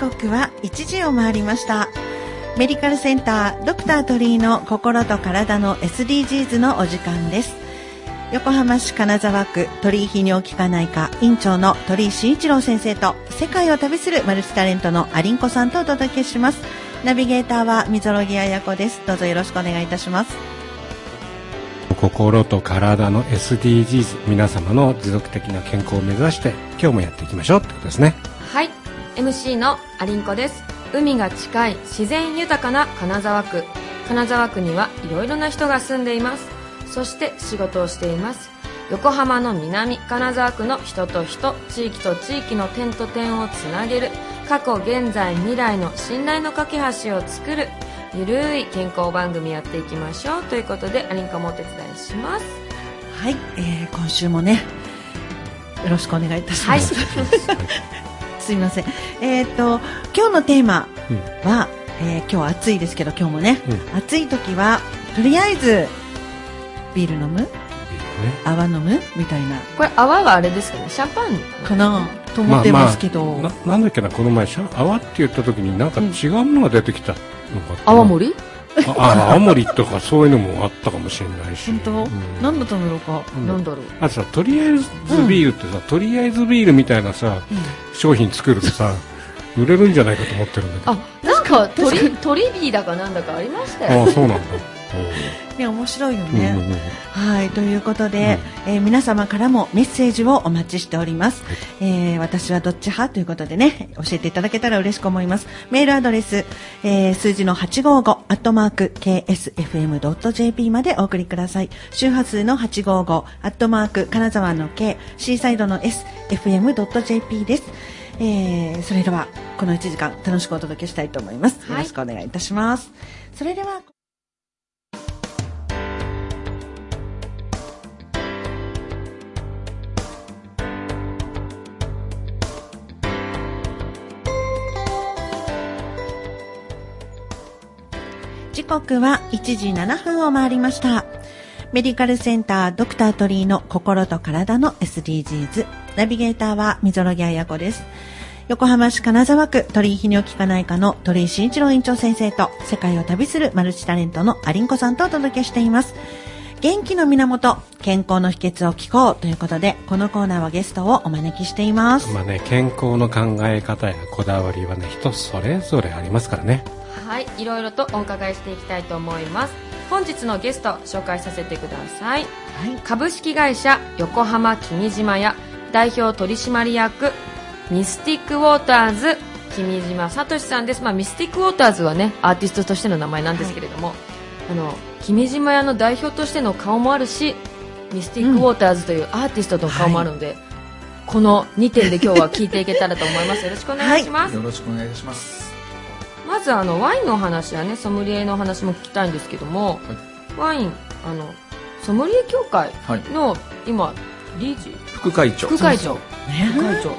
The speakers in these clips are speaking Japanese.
時刻は1時を回りました。メディカルセンタードクター鳥居の心と体の SDGs のお時間です。横浜市金沢区鳥居泌尿器科内科院長の鳥居慎一郎先生と世界を旅するマルチタレントのアリンコさんとお届けします。ナビゲーターは溝呂木彩子です。どうぞよろしくお願いいたします。心と体の SDGs 皆様の持続的な健康を目指して今日もやっていきましょうってことですね。はい MC のアリンコです。海が近い自然豊かな金沢区。金沢区にはいろいろな人が住んでいます。そして仕事をしています。横浜の南金沢区の人と人地域と地域の点と点をつなげる。過去現在未来の信頼の架け橋を作る。ゆるい健康番組やっていきましょう。ということでアリンカもお手伝いします。はい、えー、今週もねよろしくお願いいたします、はい、すみません。えっ、ー、と今日のテーマは、うん、えー、今日暑いですけど今日もね、うん、暑い時はとりあえずビール飲む、ね、泡飲む？みたいな。これ泡はあれですかね？シャンパン？かな？と思ってますけど、まあまあ、ななんだっけなこの前泡って言った時になんか違うものが出てきたのか、うん、泡盛？あ青森とかそういうのもあったかもしれないし。本当、うん、何だったんだろうか、うん、なんだろう？あとさとりあえずビールってさ、うん、とりあえずビールみたいなさ、商品作るとさ売れるんじゃないかと思ってるんだけど。あなんかトリトリビーだかなんだかありましたよ。あそうなんだね、面白いよね、うんうんうん、はいということで、うん、えー、皆様からもメッセージをお待ちしております、はい、えー、私はどっち派ということでね教えていただけたら嬉しく思います。メールアドレス、えー、数字の855アットマーク ksfm.jp までお送りください。周波数の855アットマーク金沢の K シーサイドの sfm.jp です。えー、それではこの1時間楽しくお届けしたいと思います、よろしくお願いいたします、それでは刻は1時7分を回りました。メディカルセンタードクタートリーの心と体の SDGs。ナビゲーターは溝呂木彩子です。横浜市金沢区鳥居泌尿器科内科の鳥居慎一郎院長先生と世界を旅するマルチタレントのアリンコさんとお届けしています。元気の源、健康の秘訣を聞こうということで、このコーナーはゲストをお招きしています。まあね、健康の考え方やこだわりはね、人それぞれありますからね。はいいろいろとお伺いしていきたいと思います。本日のゲスト紹介させてください、はい、株式会社横浜君島屋代表取締役ミスティックウォーターズ君島聡さんです、まあ、ミスティックウォーターズはねアーティストとしての名前なんですけれども、はい、あの君島屋の代表としての顔もあるしミスティックウォーターズというアーティストの顔もあるので、はい、この2点で今日は聞いていけたらと思います。よろしくお願いします、よろしくお願いしますまずあのワインの話やねソムリエの話も聞きたいんですけども、はい、ワインあのソムリエ協会の、はい、今理事？副会長。副会長、副会長。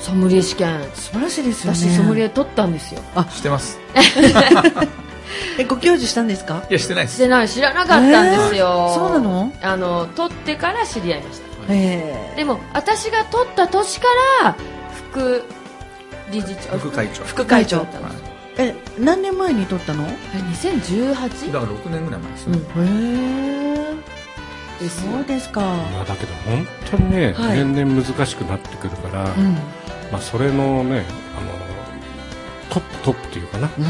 ソムリエ試験。素晴らしいですよね。私ソムリエ取ったんですよ。あしてます。えご教授したんですか？いやしてないです。してない知らなかったんですよ、えー、そうなの？あの取ってから知り合いました、えー、でも私が取った年から副理事長副会長。副会長だったんですえ何年前に撮ったの？え2018だから6年ぐらい前ですね、うん、へえそうですか。いやだけど本当にね、はい、年々難しくなってくるから、うん、まあ、それのねあのトップトップっていうかな、うん、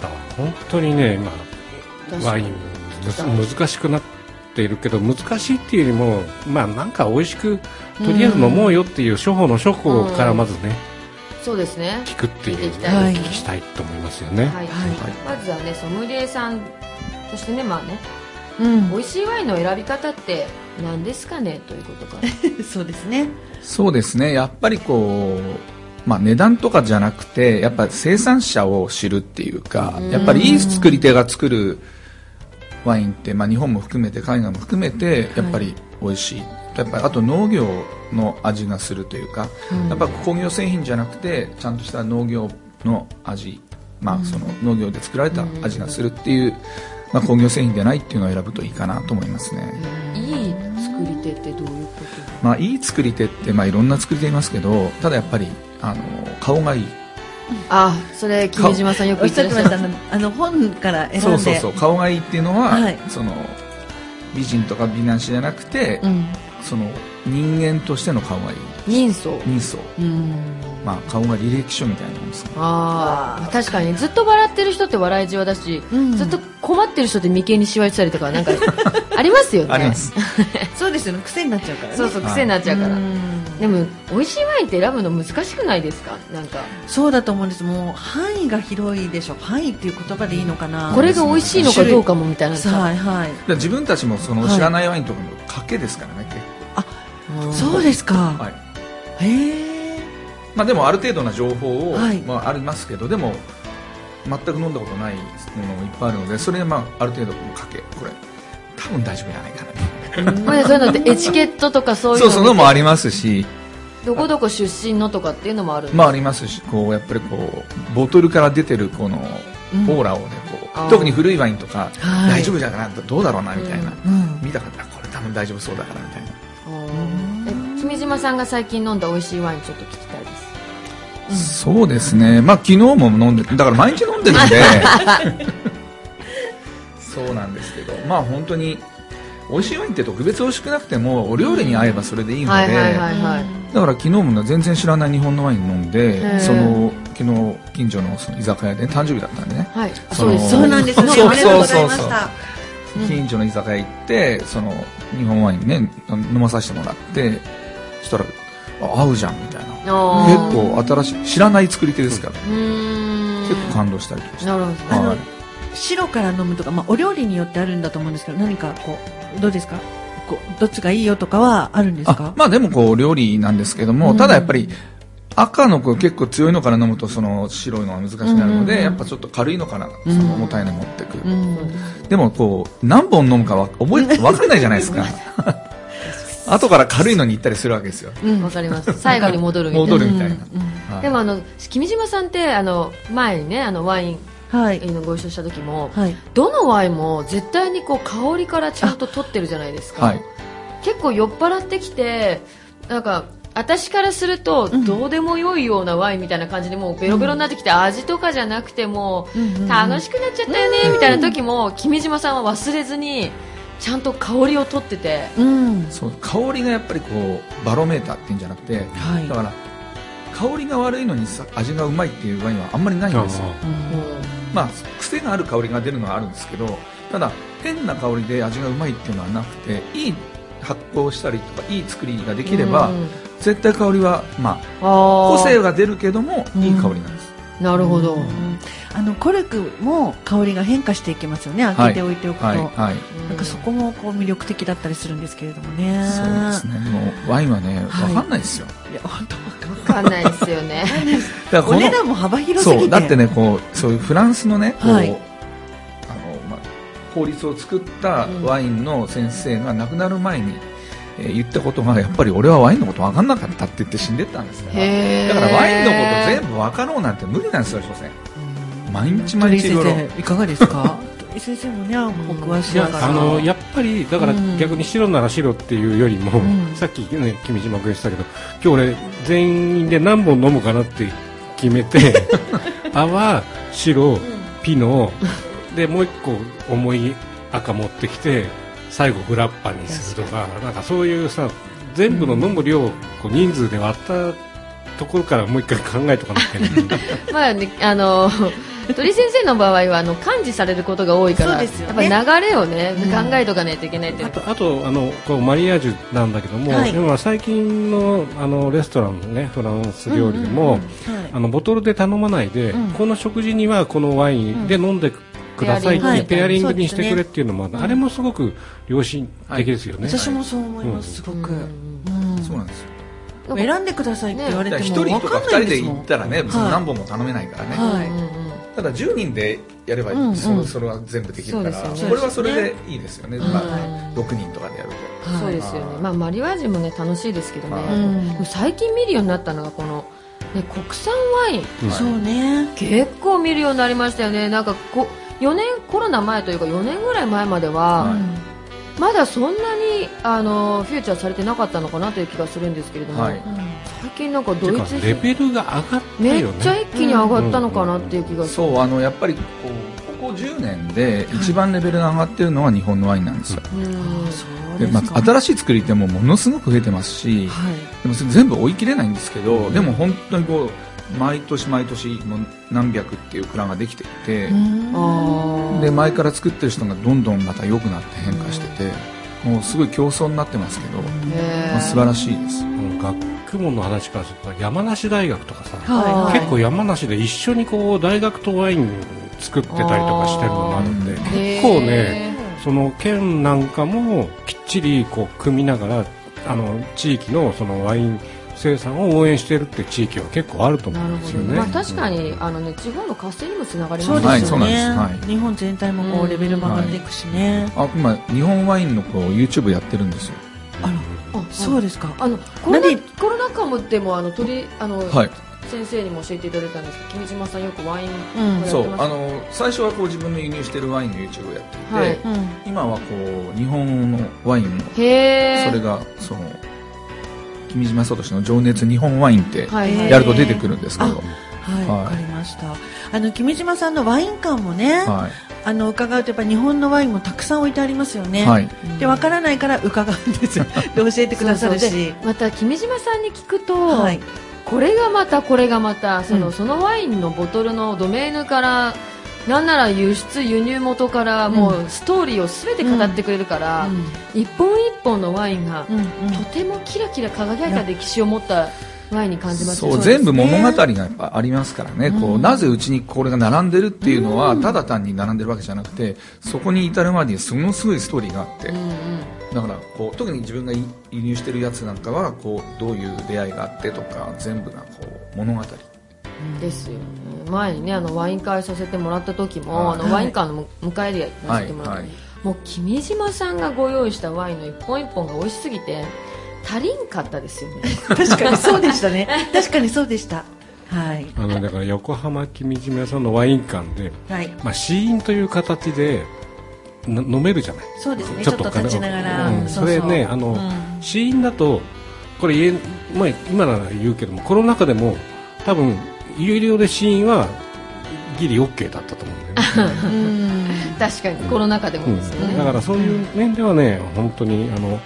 だから本当にね今ワイン難しくなっているけど難しいっていうよりもまあなんか美味しくとりあえず飲もうよっていう処方の処方からまずね、そうですね。聞くっていうお聞きしたいと思いますよね、はい、はい、まずはねソムリエさんそしてねまあね、うん、美味しいワインの選び方って何ですかねということか そうですね。そうですね。やっぱりこうまあ、値段とかじゃなくてやっぱ生産者を知るっていうかやっぱりいい作り手が作るワインって、まあ、日本も含めて海外も含めてやっぱり美味しい、やっぱりあと農業の味がするというか、うん、やっぱ工業製品じゃなくてちゃんとした農業の味、まあ、その農業で作られた味がするっていう、まあ、工業製品でないっていうのを選ぶといいかなと思いますね、いい作り手ってどういうこと？まあ、いい作り手って、まあ、いろんな作り手いますけどただやっぱりあの顔がいい。あそれ君島さんよく言ってらっしゃる。あの本から選んで。そうそうそう。顔がいいっていうのは、はい、その美人とか美男子じゃなくて、うん、その人間としての顔がいい。人相。人相。まあ顔が履歴書みたいなもんですああ確かにずっと笑ってる人って笑いじわだし、うん、ずっと困ってる人って眉間にしわしたりとかなんか ありますよね。あります。そうですよね。癖になっちゃうから、ね、そうそう癖になっちゃうから、でも美味しいワインって選ぶの難しくないですか？なんか。そうだと思うんです。もう範囲が広いでしょ。範囲っていう言葉でいいのかな？これが美味しいのかどうかもみたいな。はいはい。自分たちもその知らないワインとかの賭けですからね、結構あそうですか、はい、へえまあでもある程度な情報を、はい、まあありますけどでも全く飲んだことないものもいっぱいあるのでそれでまあある程度賭けこれ多分大丈夫じゃないかな。まあそういうのって エチケットとかそういうのそうそうのもありますし。どこどこ出身のとかっていうのもあるまあありますしこうやっぱりこうボトルから出てるこのオーラをねこう、特に古いワインとか、大丈夫じゃないどうだろうなみたいな、見たからこれ多分大丈夫そうだからみたいな。君島さんが最近飲んだ美味しいワインちょっと聞きたいです、そうですね。まあ昨日も飲んでだから毎日飲んでるんで。そうなんですけど。まあ本当に美味しいワインって特別美味しくなくてもお料理に合えばそれでいいので。だから昨日も全然知らない日本のワイン飲んでその昨日近所のその居酒屋で誕生日だったんでね、はい、そうそうなんですね。そうそうそう。そう近所の居酒屋行ってその日本ワインね飲まさせてもらってそしたら合うじゃんみたいな。結構新しい知らない作り手ですから。結構感動したりとかして。なるほど、はい。白から飲むとか、まあ、お料理によってあるんだと思うんですけど何かこうどうですか？こうどっちがいいよとかはあるんですか？まあでもこう料理なんですけども、うん、ただやっぱり赤の子結構強いのから飲むとその白いのは難しくなるので、やっぱちょっと軽いのからその重たいの持ってくる、うん、でもこう何本飲むかは覚え 分かんないじゃないですか後から軽いのに行ったりするわけですよ。わ、うん、かります。最後に戻るみたいな。戻るみたいな、はい、でもあの君島さんってあの前にねあのワインはい、ご一緒した時も、はい、どのワインも絶対にこう香りからちゃんと取ってるじゃないですか、はい、結構酔っ払ってきてなんか私からするとどうでもよいようなワインみたいな感じでもうベロベロになってきて、味とかじゃなくても楽しくなっちゃったよねみたいな時も君島さんは忘れずにちゃんと香りを取ってて、うん、そう香りがやっぱりこうバロメーターっていうんじゃなくて、はい、だから香りが悪いのに味がうまいっていうワインはあんまりないんですよ、まあ癖がある香りが出るのはあるんですけどただ変な香りで味がうまいっていうのはなくていい発酵したりとかいい作りができれば、絶対香りはまあ個性が出るけどもいい香りなんです、なるほど、あのコルクも香りが変化していきますよね。開けておいておくと、はいはい。はい、なんかそこもこう魅力的だったりするんですけれどもね。そうですね。もうワインはね分かんないですよ、いや本当分かんないですよね。お値段も幅広すぎて。だってねこうそういうフランスのねこう、はい、あのまあ、法律を作ったワインの先生が亡くなる前に、えー、言ったことがやっぱり俺はワインのこと分かんなかったって言って死んでったんですから。だからワインのこと全部分かろうなんて無理なんですよ所詮毎日毎日いかがですか？先生もねお詳しいあのやっぱりだから逆に白なら白っていうよりも、うん、さっきね君島君言ってたけど今日俺全員で何本飲むかなって決めて 泡白ピノでもう一個重い赤持ってきて最後グラッパにするとかなんかそういうさ全部の飲む量をこう人数で割ったところからもう一回考えとかなきゃいけない。まあねあの鳥先生の場合はあの感知されることが多いから、ね、やっぱり流れをね、うん、考えとかないといけないってあとあとあのこうマリアージュなんだけども、はい、今最近のあのレストランのねフランス料理でも、あのボトルで頼まないで、うん、この食事にはこのワインで飲んでくださいってペアリングにしてくれっていうのも、あれもすごく良心的ですよね、私もそう思います、すごく、そうなんですよ選んでくださいって言われても一、人とか二人で行ったらね、何本も頼めないからね、はい。ただ10人でやれば、うんうん、そそれは全部できるから、ね、これはそれでいいですよね、まあ、6人とかでやると、はい、そうですよね、まあ、マリワージュも、ね、楽しいですけどね、うん、最近見るようになったのがこの、ね、国産ワイン、そうね。結構見るようになりましたよね。なんかこ4年コロナ前というか4年ぐらい前までは、はいまだそんなにあのフューチャーされてなかったのかなという気がするんですけれども、はい、最近なんかドイツレベルが上がったよ、ね、めっちゃ一気に上がったのかなっていう気がする、うんうん、そうあのやっぱりこうここ10年で一番レベルが上がってるのは日本のワインなんですよ、でまあ、新しい作り手もものすごく増えてますし、はい、でも全部追い切れないんですけど、でも本当にこう毎年毎年も何百っていう蔵ができていてで前から作ってる人がどんどんまた良くなって変化しててもうすごい競争になってますけど、まあ、素晴らしいです。学問の話からすると山梨大学とかさ、はいはい、結構山梨で一緒にこう大学とワイン作ってたりとかしてるのもあるんで結構ねその県なんかもきっちりこう組みながらあの地域のそのワイン生産を応援しているって地域は結構あると思うんですよね。まあ、確かにあのね地方の活性にもつながりますよね。はい、日本全体もこうレベルも上がっていくしね。あ今日本ワインのこう YouTube やってるんですよ。あら、あそうですか。あのコロナコロナ禍もでもあの鳥あの、はい、先生にも教えていただいたんですけど君島さんよくワイン、うん、そう。あの最初はこう自分の輸入しているワインの YouTube をやっていて、はい。うん、今はこう日本のワインのそれがその君島聡の情熱日本ワインってやると出てくるんですけど、はいわ、はい、かりました。あの君島さんのワイン館もね、はい、あの伺うとやっぱ日本のワインもたくさん置いてありますよね、はい、でわからないから伺うんです。で教えてくださるし。また君島さんに聞くと、はい、これがまたこれがまたそのうん、そのワインのボトルのドメーヌからなんなら輸出輸入元からもうストーリーを全て語ってくれるから、うん、一本一本のワインが、とてもキラキラ輝いた歴史を持ったワインに感じますそう全部物語がやっぱありますからね、こうなぜうちにこれが並んでるっていうのは、ただ単に並んでるわけじゃなくてそこに至るまでにすごすごいストーリーがあって、だからこう特に自分が輸入してるやつなんかはこうどういう出会いがあってとか全部がこう物語ですよ。ね前にねあのワイン会させてもらった時も、はい、あのワイン館の迎えでやらせてもらって、はい。はい、もう君島さんがご用意したワインの一本一本が美味しすぎて足りんかったですよね。確かに そうでしたね。確かにそうでした。はい。あのだから横浜君島屋さんのワイン館で、はい。まあ、試飲という形で飲めるじゃない。そうですね。ちょっと立ちながら、うん、それねあの、うん、試飲だとこれ言え、まあ、今なら言うけどもコロナ禍でも多分有料で試飲はギリ OK だったと思うんだよね。確かに、コロナ禍でもですね、うん、だからそういう面ではね本当にあの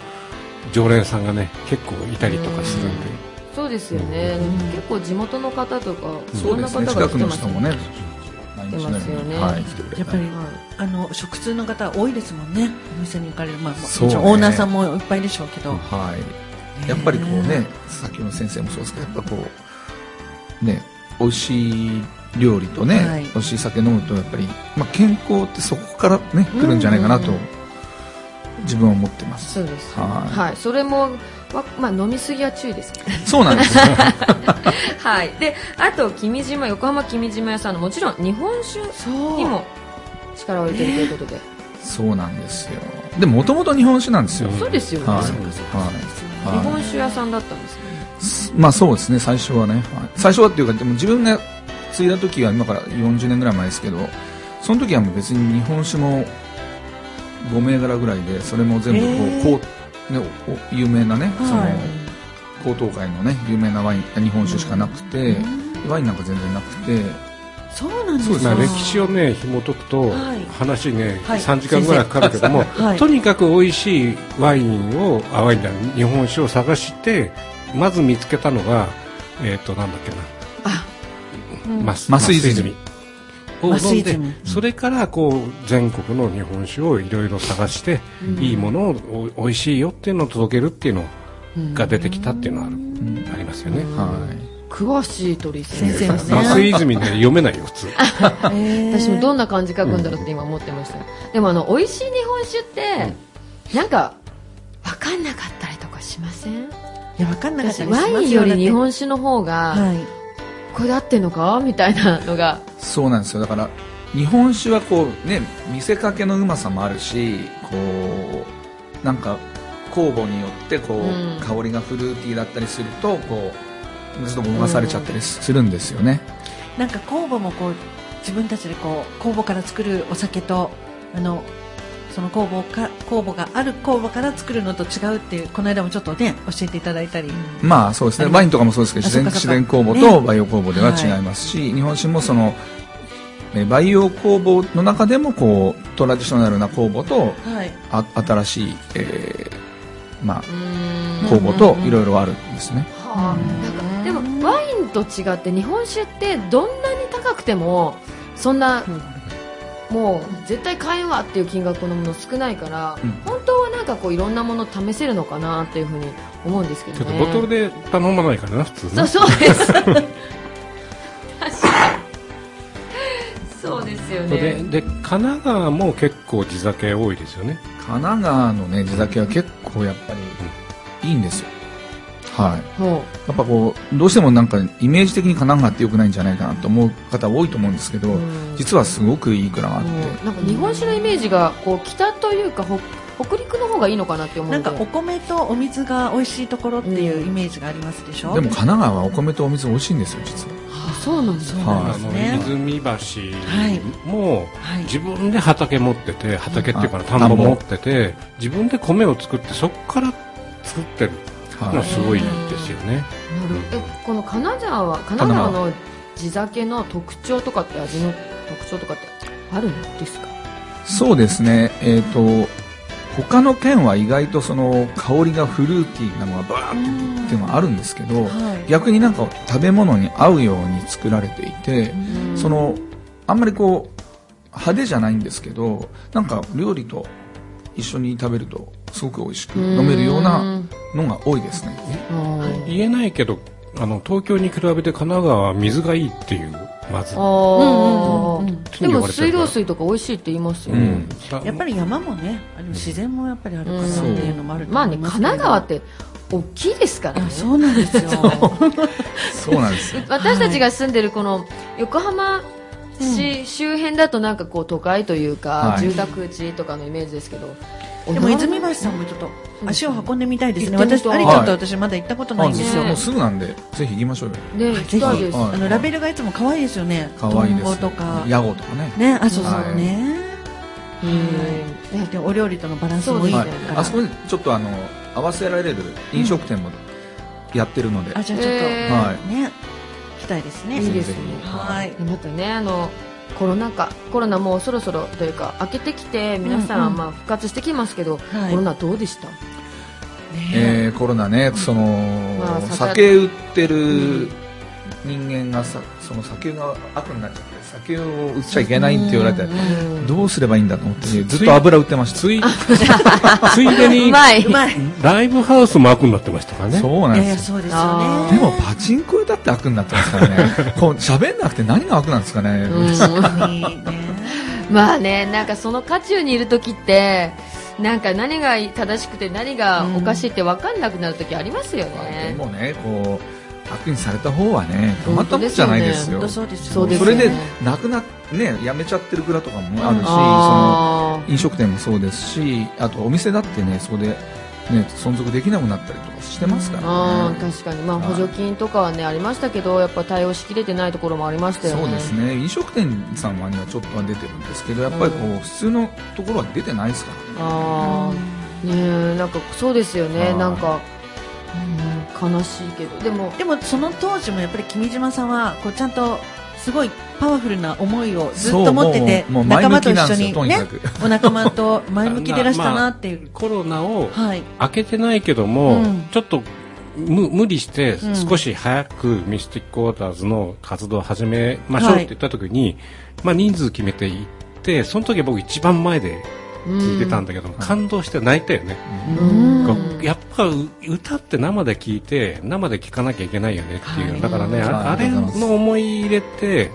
常連さんがね結構いたりとかするんで、そうですよね、結構地元の方とかそんな方が来てますもねてますよね、はい、やっぱり、あの食通の方多いですもんね。お店に行かれる、まあ、もちろんオーナーさんもいっぱいでしょうけど、はい、やっぱりこうねさっきの先生もそうですけどやっぱこうね美味しい料理とね、はい、美味しい酒飲むとやっぱり、まあ、健康ってそこからね来るんじゃないかなと、自分は思ってます。そうです。はい、はい、それもまあ飲みすぎは注意ですそうなんです。はい。で、あと君島横浜君島屋さんのもちろん日本酒にも力を入れてるということで。そうなんですよ。でもともと日本酒なんですよ。そうですよね。はい。はい、日本酒屋さんだったんですね。まあそうですね最初はね、はい、最初はっていうかでも自分が継いだ時は今から40年ぐらい前ですけどその時はもう別に日本酒も5銘柄ぐらいでそれも全部こう、こうね、有名なね、その高等会のね有名なワイン日本酒しかなくて、ワインなんか全然なくて。そうなんですね歴史をね紐解くと、話ね、はい、3時間ぐらいかかるけども、はい、とにかく美味しいワインをあワインだ日本酒を探してまず見つけたのが、えっ、ー、と、なんだっけな。あ、うん、マスマス泉。を飲んで、それからこう全国の日本酒をいろいろ探して、うん、いいものを美味しいよっていうのを届けるっていうのが出てきたっていうのはある、うん、ありますよね。はい。詳しい鳥先生ですね。増泉ね読めないよ普通。私もどんな漢字書くんだろうって今思ってました。でもあの美味しい日本酒って、なんか分かんなかったりとかしません？いや分かんなかったワインよ。り日本酒の方が、はい、これで合ってんのか？みたいな。のがそうなんですよ。だから日本酒はこうね見せかけのうまさもあるしこうなんか酵母によってこう、うん、香りがフルーティーだったりするとこうちょっとごまされちゃったりするん。ですよね、うん、なんか酵母もこう自分たちでこう酵母から作るお酒とあのその酵母か酵母がある酵母から作るのと違うっていうこの間もちょっとね教えていただいたり、まあそうですね。ワインとかもそうですけど自然自然酵母と培養酵母では違いますし、ねはい、日本酒もその培養酵母の中でもこうトラディショナルな酵母と、はい、あ新しい、えー、まあ酵母といろいろあるんですね、はあ、なんかでもワインと違って日本酒ってどんなに高くてもそんな、もう絶対買えんわっていう金額のもの少ないから、うん、本当はなんかこういろんなもの試せるのかなっていうふうに思うんですけど、ね、ちょっとボトルで頼まないからな普通ねそうそうです。確かにそうですよね。でで神奈川も結構地酒多いですよね。神奈川のね地酒は結構やっぱりいいんですよ、はい、やっぱこうどうしてもなんかイメージ的に神奈川ってよくないんじゃないかなと思う方多いと思うんですけど、実はすごくいい蔵があって、なんか日本酒のイメージがこう北というか北陸の方がいいのかなって思うなんかお米とお水が美味しいところっていうイメージがありますでしょ、うん、でも神奈川はお米とお水美味しいんですよ実は。あそうなんですね、あの泉橋も自分で畑持ってて畑っていうか田んぼ持ってて自分で米を作ってそこから作ってるのすごいですよね。えこの金沢は金沢。の地酒の特徴とかって味の特徴とかってあるんですか？そうですね、えっ、ー、と他の県は意外とその香りがフルーティーなのがバーってっていうのはあるんですけど、はい、逆になんか食べ物に合うように作られていてそのあんまりこう派手じゃないんですけどなんか料理と一緒に食べるとすごく美味しく飲めるようなのが多いですね。言えないけどあの東京に比べて神奈川は水がいいっていうまず、でも水道水とか美味しいって言いますよ、ね。うん、やっぱり山もね自然もやっぱりあるからっていうのもあるとまあね神奈川って大きいですからね。そうなんですよ。そうなんですよ。私たちが住んでるこの横浜市周辺だとなんかこう都会というか、住宅地とかのイメージですけどでも泉橋さんもちょっと足を運んでみたいですね。私あれちょっと私まだ行ったことないんですよ。もうすぐなんでぜひ行きましょうよ。ね、ぜひあのラベルがいつも可愛いですよね。可愛いです。とかヤゴとかね。ね、あそうそうね。うん。でお料理とのバランスもいいあそこにちょっとあの合わせられる飲食店もやってるので。あじゃあちょっとはいね。来たいですね。いいですね。はい。またねあの。コロナ禍コロナもうそろそろというか明けてきて皆さんまあ復活してきますけど、うんうん、コロナどうでした、ね、え。ー、コロナねその、まあ、酒売ってる人間がさその酒が悪になっちゃって酒を売っちゃいけないって言われてどうすればいいんだと思ってずっと油売ってました。つい ついでにライブハウスも悪になってましたからね。そうなんですよ、でもパチンコ屋だって悪になってますからね。こう喋んなくて何が悪なんですかね。まあねなんかその渦中にいる時ってなんか何が正しくて何がおかしいって分かんなくなる時ありますよね、でもねこう悪にされた方はねたまったもんじゃないですよ、そうですそれで亡くなね辞めちゃってる蔵とかもあるし、その飲食店もそうですしあとお店だってねそこでね、存続できなくなったりとかしてますからね。確かに、まあ、補助金とかはね、ありましたけど、やっぱ対応しきれてないところもありましたよね。そうですね。飲食店さんはにはちょっとは出てるんですけど、やっぱりこう、普通のところは出てないですからね。ああ、ねなんかそうですよね。なんか、悲しいけど。でもでもその当時もやっぱり君島さんはこうちゃんとすごいパワフルな思いをずっと持ってて仲間と一緒にねお仲間と前向きでいらしたなっていう、まあ、コロナを開けてないけども、はいちょっと無無理して少し早くミスティックウォーターズの活動を始めましょうって言った時に、はい、まあ人数決めていってその時は僕一番前で聞いてたんだけど、感動して泣いたよね、やっぱ歌って生で聞いて生で聞かなきゃいけないよねっていう、はい、だからねあれの思い入れって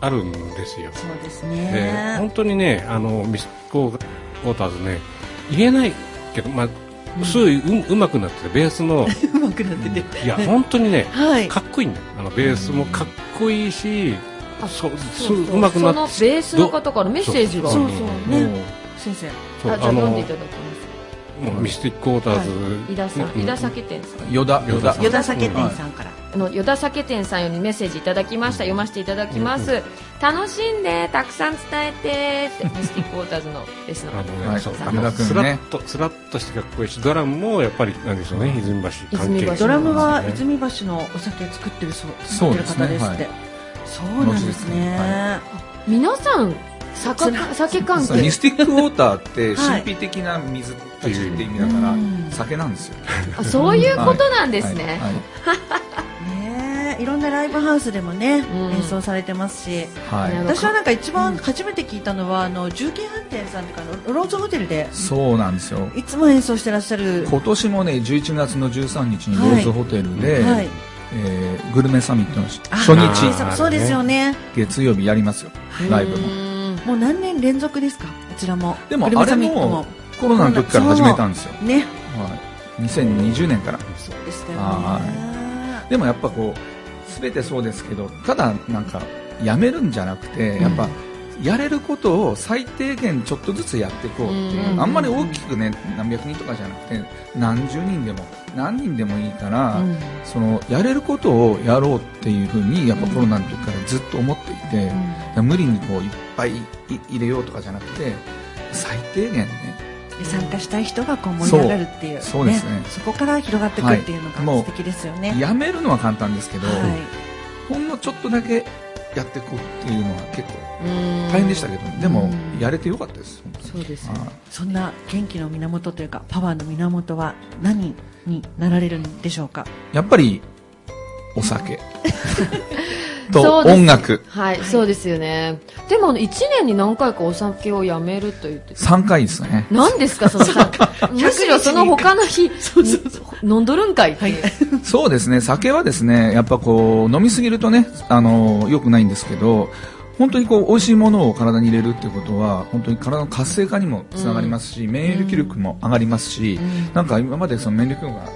あるんですよ。そうですね。本当にねあのミスコーウォーターズね言えないけど、まあすごいううまくなっててベースの。うまくなってて。いや本当にね、はい、かっこいいんだあのベースもかっこいいし、そうそうう。まくなってそのベースの方からメッセージが。そうそう。ね先生。あじゃあ読んでいただきます。ミスティックウォーターズ、はい、井田さん、井田酒店さん。与田与田与田酒店さんから、あの与田酒店さんよりメッセージいただきました。読ませていただきます、うん。楽しんでたくさん伝えてってミスティックウォーターズのレスのスラッとスラッとしてかっこいいしドラムもやっぱりなんでしょう。ね泉橋関係泉橋ドラムはね。泉橋のお酒作ってるそう作ってる方ですって、そうなんですね、は皆さん酒酒関係。ミスティックウォーターってはい。神秘的な水っていう意味だから、うん。酒なんですよ。あそういうことなんですね、はい。ねえいろんなライブハウスでもね、うん。演奏されてますし。はい。私はなんか一番初めて聞いたのは、あの重慶飯店さんというかあのローズホテルで。そうなんですよ。いつも演奏してらっしゃる。今年もね、11月の13日にローズホテルで、はい。えーグルメサミットのあ初あ日、ーそうですよね。月曜日やりますよ、ライブも。ももう何年連続ですか？こちらも。でもあれもコロナの時から始めたんですよ。ね。はい、2020年から。そうでしたよはねでもやっぱこう、すべてそうですけど、ただなんか、やめるんじゃなくて、やっぱ、やれることを最低限ちょっとずつやっていこうっていう、うん。あんまり大きくね、何百人とかじゃなくて、何十人でも、何人でもいいから、うん。その、やれることをやろうっていうふうに、やっぱコロナの時からずっと思っていて、無理にこう、いっぱいい入れようとかじゃなくて、最低限ね、で参加したい人がこう盛り上がるっていうそう。ですね。そこから広がっていくっていうのが素敵ですよね、やめるのは簡単ですけど、はい。ほんのちょっとだけやっていこうっていうのは結構うん。大変でしたけど、でもうんやれてよかったです。そうです。ねはい。そんな元気の源というかパワーの源は何になられるんでしょうか？やっぱりお酒 と音楽。はい、そうですよね。でも1年に何回かお酒をやめると言って3回ですね。何ですかそのさ むしろその他の日飲んどるんかいっていう、そうですね、酒はですね、やっぱこう飲みすぎるとね、あの良くないんですけど。本当にこう美味しいものを体に入れるってことは本当に体の活性化にもつながりますし、免疫力も上がりますし、なんか今までその免疫力が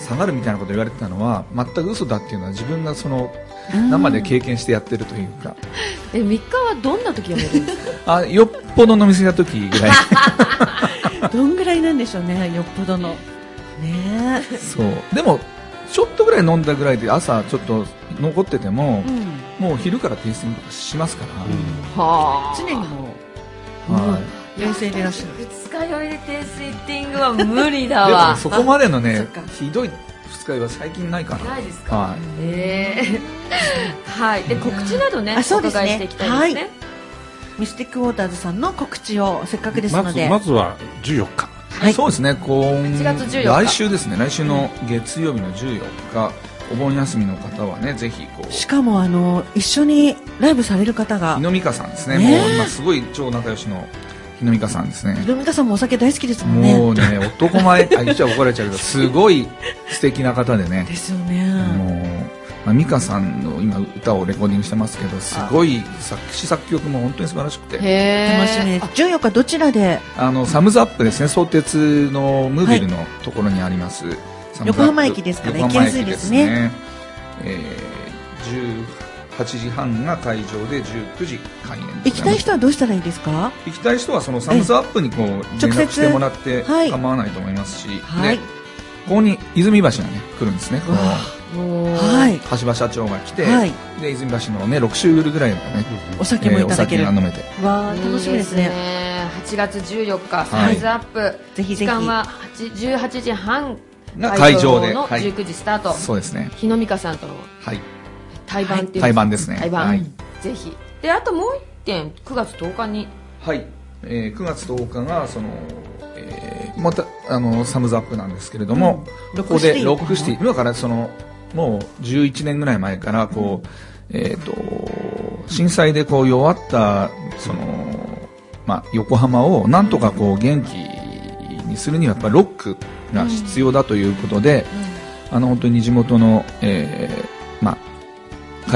下がるみたいなこと言われてたのは全く嘘だっていうのは自分がその生で経験してやってるというか、え3日はどんな時やめるんですか？あよっぽど飲みすぎた時ぐらい。どんぐらいなんでしょうねよっぽどの。ね。えそう。でもちょっとぐらい飲んだぐらいで朝ちょっと残ってても、うん。もう昼からテイスティングとかしますから、は常にもは冷静でいらっしゃる。二日酔いでテイスティングは無理だい、でもわそこまでのそねひどい二日酔いは最近ないかなないですか？はい。ええ。はい。で告知などねあそうですね。お伺いしていきたいですね、ミスティックウォーターズさんの告知をせっかくですまずので、まずは14日。はい。そうですね。今8月14日。来週ですね。来週の月曜日の14日。お盆休みの方はねぜひこう。しかもあの一緒にライブされる方が。日野美香さんですね。ね。えもう今すごい超仲良しの日野美香さんですね。ひろみかさんもお酒大好きですもんね。もうね男前 あ言っちゃ怒られちゃうけどすごい素敵な方でね。ですよね。もう、まあ、美香さんの今歌をレコーディングしてますけどすごい作詞作曲も本当に素晴らしくて。楽しみです。14日どちらで？あのサムズアップですね。相鉄のムービルのところにあります、サムズアップ。横浜駅ですから横浜行きやすいですね駅ですねえー、18時半が会場で19時開演行きたい人はどうしたらいいですか？行きたい人はそのサムズアップにこう連直接。絡してもらってはい。構わないと思いますし、はい。でここに泉橋がね来るんですね。こ橋場社長が来て、はい。で泉橋のね6週ぐらいのね、お酒もいただける。えーお酒が飲めて。わあ楽しみですね。8月14日サイズアップ、ぜひぜひ。時間は8 18時半。が会場でのはい。19時スタート、そうですね。日野美香さんとのはい対バンっていう、対バンですね。対バン、はい。ぜひ。であともう一点9月10日に。はい、えー9月10日がその、えーまたあのサムズアップなんですけれども、うん。ここでロックシティ今からそのもう11年ぐらい前からこう、えー、と震災でこう弱ったその、まあ、横浜をなんとかこう元気にするにはやっぱりロックが必要だということで、あの本当に地元の、え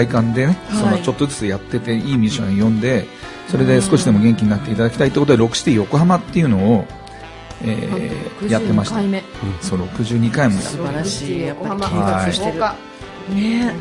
あ、会館でね、そはい。のちょっとずつやってていいミュージシャンを呼んでそれで少しでも元気になっていただきたいということでロックシティ横浜っていうのを、えーやってました。62回目。そう62回もやっ素晴らしい。やっぱり計画してる。10日ね。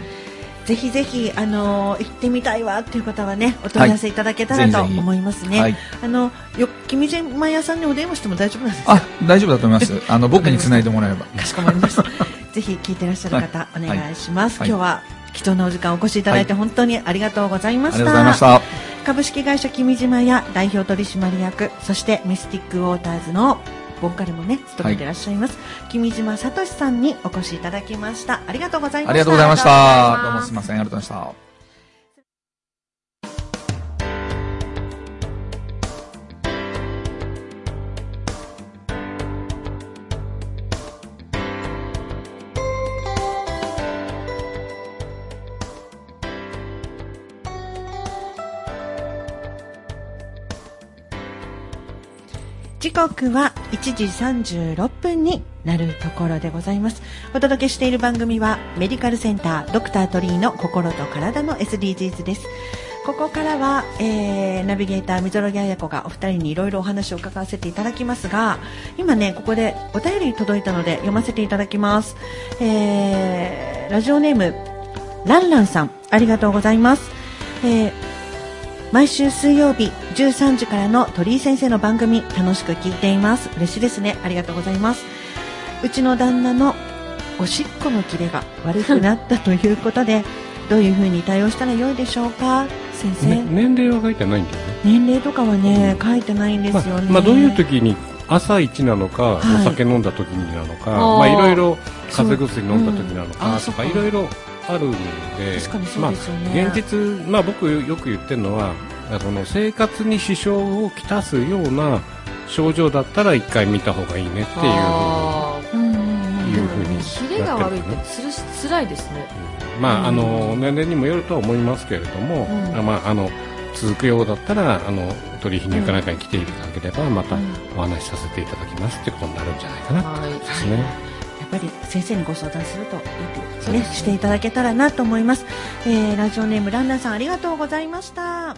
ぜひぜひあの行ってみたいわっていう方はねお問い合わせいただけたらと思いますね、はい。あのよ君島屋さんにお電話しても大丈夫なんですか？あ大丈夫だと思います。あの僕につないでもらえば。かしこまりました。ぜぜひ聞いてらっしゃる方、はい、お願いします、はい、今日は貴重なお時間お越しいただいて本当にありがとうございました、した。株式会社君島や代表取締役そしてミスティックウォーターズのボーカルもね務めていらっしゃいます、はい、君島聡さんにお越しいただきました。ありがとうございました。ありがとうございました。どうもすみません。ありがとうございました時刻は1時36分になるところでございます。お届けしている番組はメディカルセンタードクタートリーの心と体の SDGs です。ここからは、えー、ナビゲーター溝呂彩子がお二人にいろいろお話を伺わせていただきますが今ねここでお便り届いたので読ませていただきます、えー、ラジオネームランランさんありがとうございます、えー毎週水曜日13時からの鳥居先生の番組楽しく聞いています。嬉しいですね。ありがとうございます。うちの旦那のおしっこのキレが悪くなったということで どういうふうに対応したらよいでしょうか？先生、ね、年齢は書いてないんだよね。年齢とかはね、うん、書いてないんですよね、ままあ、どういう時に朝一なのか、はい、お酒飲んだ時になのか、まあいろいろ風邪薬飲んだ時なのかとか。いろいろあるんで、まあ、現実、まあ、僕よく言ってるのはその生活に支障をきたすような症状だったら一回見た方がいいねっていうふうにいうふうにキレが悪いってつるつらいですね、うん、まあ、あの年齢にもよるとは思いますけれども、うん、まああの続くようだったらあの取引入かなんかに来ていただければ、またお話しさせていただきますってことになるんじゃないかなと思いますね。ぱり先生にご相談するといいとねしていただけたらなと思います、えー、ラジオネームランナーさんありがとうございました。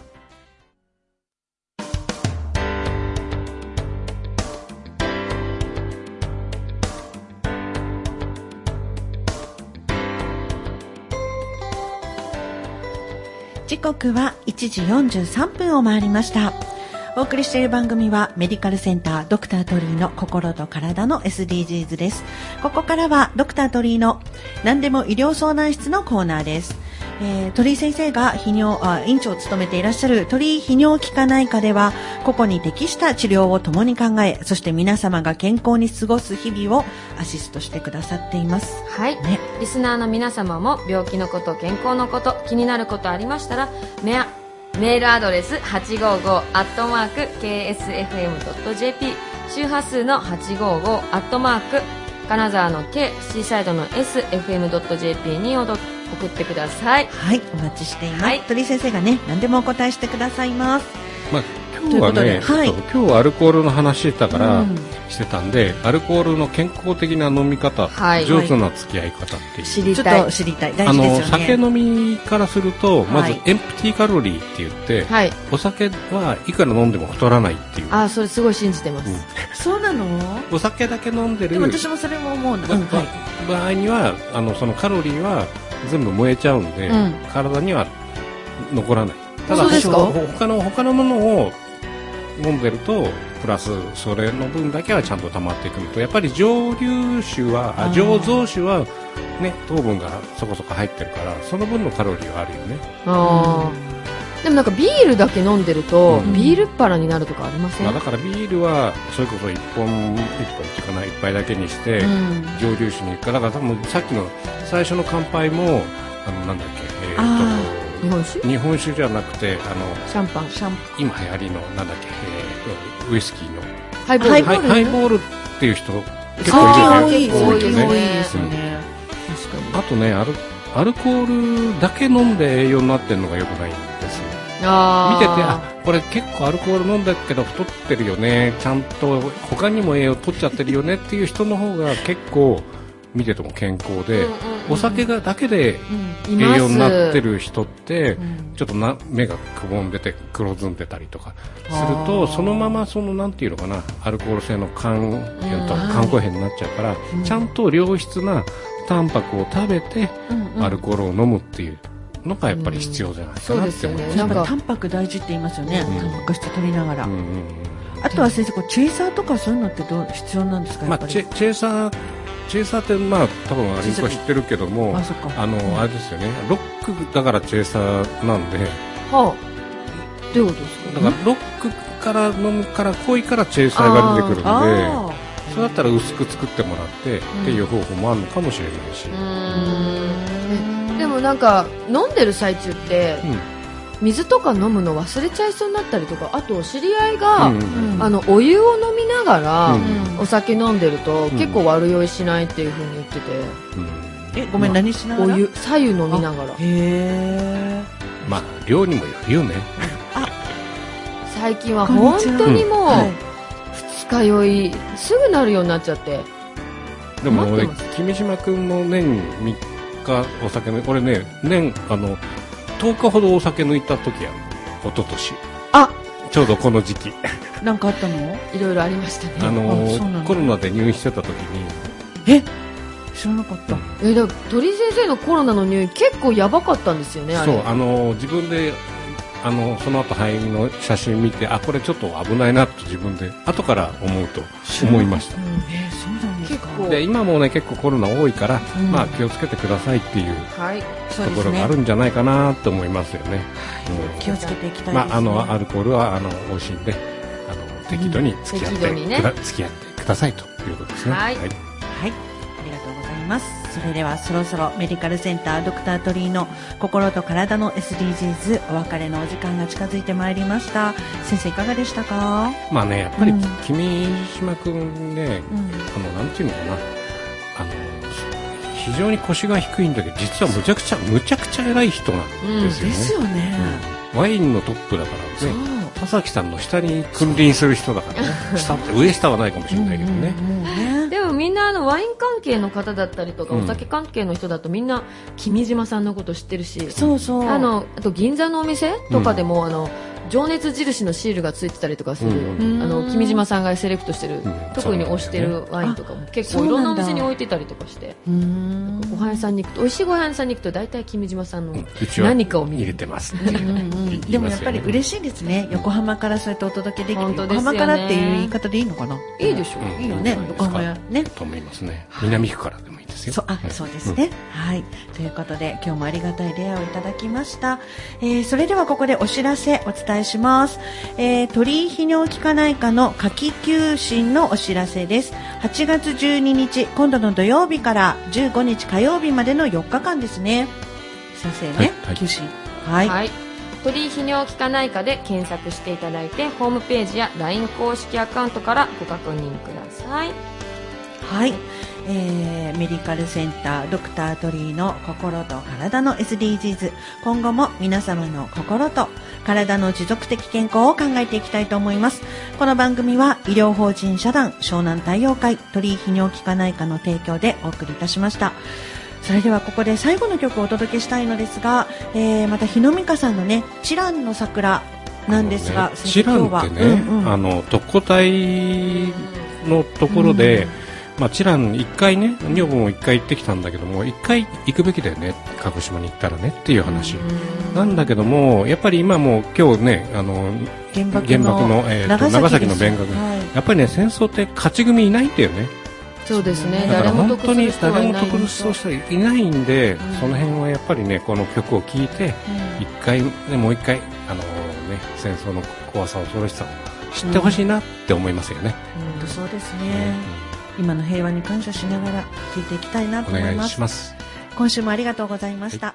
時刻は1時43分を回りました。お送りしている番組はメディカルセンタードクタートリーの心と体の SDGs です。ここからはドクタートリーの何でも医療相談室のコーナーです。えー、鳥居先生が泌尿あ院長を務めていらっしゃる鳥居泌尿器科内科では個々に適した治療を共に考えそして皆様が健康に過ごす日々をアシストしてくださっていますはい、ね、リスナーの皆様も病気のこと健康のこと気になることありましたらメアメールアドレス 855-ksfm.jp 周波数の 855- 金沢の K シーサイドの SFM.jp に送ってください。はいお待ちしています、はい、鳥先生がね何でもお答えしてくださいます、まあ今日はね、はい、今日はアルコールの話してたから、うん、してたんでアルコールの健康的な飲み方、はい、上手な付き合い方っていう、知りたい。知りたい。大事ですよ、ね、酒飲みからするとまずエンプティーカロリーって言って、はい、お酒はいくら飲んでも太らないっていう。あそれすごい信じてます、うん、そうなの？お酒だけ飲んでる。私もそれも思う、うん。はい、場合にはあのそのカロリーは全部燃えちゃうんで、うん、体には残らない。ただ他の他のものを飲んでるとプラスそれの分だけはちゃんと溜まっていくのとやっぱり蒸留酒はあ醸造酒はね糖分がそこそこ入ってるからその分のカロリーはあるよね。ああ、でもなんかビールだけ飲んでると、うん、ビールっ腹になるとかありません、まあ、だからビールはそれこそ1本1本っていうかな1杯だけにして、うん、蒸留酒にだから多分さっきの最初の乾杯もあのなんだっけえー、っと日本酒？日本酒じゃなくてあのシャンパン。シャン今流行りのなんだっけ、えー、ウイスキーの。ハイボール？ハイボールっていう人結構いるね。多いですね。多いですね、うん、あとねアルアルコールだけ飲んで栄養になってるのがよくないんですよ。見ててあこれ結構アルコール飲んだけど太ってるよね。ちゃんと他にも栄養取っちゃってるよねっていう人の方が結構見てても健康で、お酒がだけで栄養になってる人って、ちょっとな目がくぼんでて黒ずんでたりとかするとそのままそのなんていうのかなアルコール性の肝炎と肝硬変になっちゃうから、ちゃんと良質なタンパクを食べて、アルコールを飲むっていうのがやっぱり必要じゃないかなって思います、ね、なんかタンパク大事って言いますよね、タンパク質取りながら、あとは先生こうチェイサーとかそういうのってどう必要なんですか、まあ、チェイサーチェイサーってまあ多分アリンコ知ってるけどもあそっか。あの、あれですよね。ロックだからチェイサーなんで。はあ。どういうことですか？だからロックから飲むから濃いからチェイサーが出てくるんであそれだったら薄く作ってもらって、っていう方法もあるのかもしれないし、でもなんか飲んでる最中ってうん水とか飲むの忘れちゃいそうになったりとかあと知り合いが、うんーうん。あのお湯を飲みながら、うんお酒飲んでると、ん結構悪酔いしないっていう風に言ってて、うん。えごめん何しながら？お湯左右飲みながら。へえ。まあ量にもよるよね。最近は本当にもう、はい。二日酔いすぐなるようになっちゃって。でも俺君島君も年3日お酒抜い俺ね年あの10日ほどお酒抜いた時や。一昨年。あ。ちょうどこの時期。なんかあったの？いろいろありましたね。あのあそうなんだ。コロナで入院してた時に。え？知らなかった。えだから鳥居先生のコロナの入院結構やばかったんですよねそうあの自分であのその後肺の写真見てあこれちょっと危ないなと自分で後から思うと思いました。うん。えそう構で今もね結構コロナ多いから、うん。まあ気をつけてくださいっていうはい。ね。ところがあるんじゃないかなと思いますよね。うん。気をつけていきたいね。まあ、あのアルコールはあの美味しいんであの適度に付き合って、適度にね。くだ付き合ってくださいということですね。はい。はい、ありがとうございます。それではそろそろメディカルセンタードクタートリーの心と体の SDGs お別れのお時間が近づいてまいりました。先生いかがでしたか？まあねやっぱり、うん君島君ね、うん。あのなんていうのかなあの非常に腰が低いんだけど実はむちゃくちゃむちゃくちゃ偉い人なんですよね。ですよね。うんワインのトップだからね。田崎さんの下に君臨する人だからね。下って上下はないかもしれないけどね。うんみんなあのワイン関係の方だったりとか、うんお酒関係の人だとみんな君島さんのこと知ってるしそうそう。あのあと銀座のお店とかでも、あの情熱印のシールがついてたりとかする、うんあの君島さんがセレクトしてる、うん。特に推してるワインとかも。結構いろんなお店に置いてたりとかして。うーん。ご飯屋さんに行くと美味しいご飯屋さんに行くと大体君島さんの何かを見る。入れてますっていうでもやっぱり嬉しいですね。横浜からそうやってお届けできて、横本当ですよね。浜からっていう言い方でいいのかな？いいでしょ、う。ん。いいよね。うん。横浜やね。と思いますね。南区からでもですよ。そうあそうですね、はい。ということで今日もありがたい出会いをいただきました、えーそれではここでお知らせお伝えします、えー鳥居泌尿器科内科の夏季休診のお知らせです。8月12日今度の土曜日から15日火曜日までの4日間ですね。先生ね、はいはい。休診はい、はい。鳥居泌尿器科内科で検索していただいてホームページや LINE 公式アカウントからご確認ください。はい、えーメディカルセンタードクタートリーの心と体の SDGs 今後も皆様の心と体の持続的健康を考えていきたいと思います。この番組は医療法人社団湘南太陽会鳥居泌尿器科内科の提供でお送りいたしました。それではここで最後の曲をお届けしたいのですが、えーまた日野美香さんのね「チランの桜」なんですが、ね。チランってね、うんうん。あの特攻隊のところで、まあ、チラン一回ね女房も一回行ってきたんだけども一回行くべきだよね鹿児島に行ったらねっていう話、なんだけどもやっぱり今も今日ねあの原爆のえーと長崎の弁学はい。やっぱりね戦争って勝ち組いないんだよね。そうですね。だから本当に誰も得する人いないんで、ん。その辺はやっぱりねこの曲を聴いて一回、ね、もう一回あのね戦争の怖さ恐ろしさを知ってほしいなって思いますよね、本当そうですね、今の平和に感謝しながら聞いていきたいなと思います。します。今週もありがとうございました、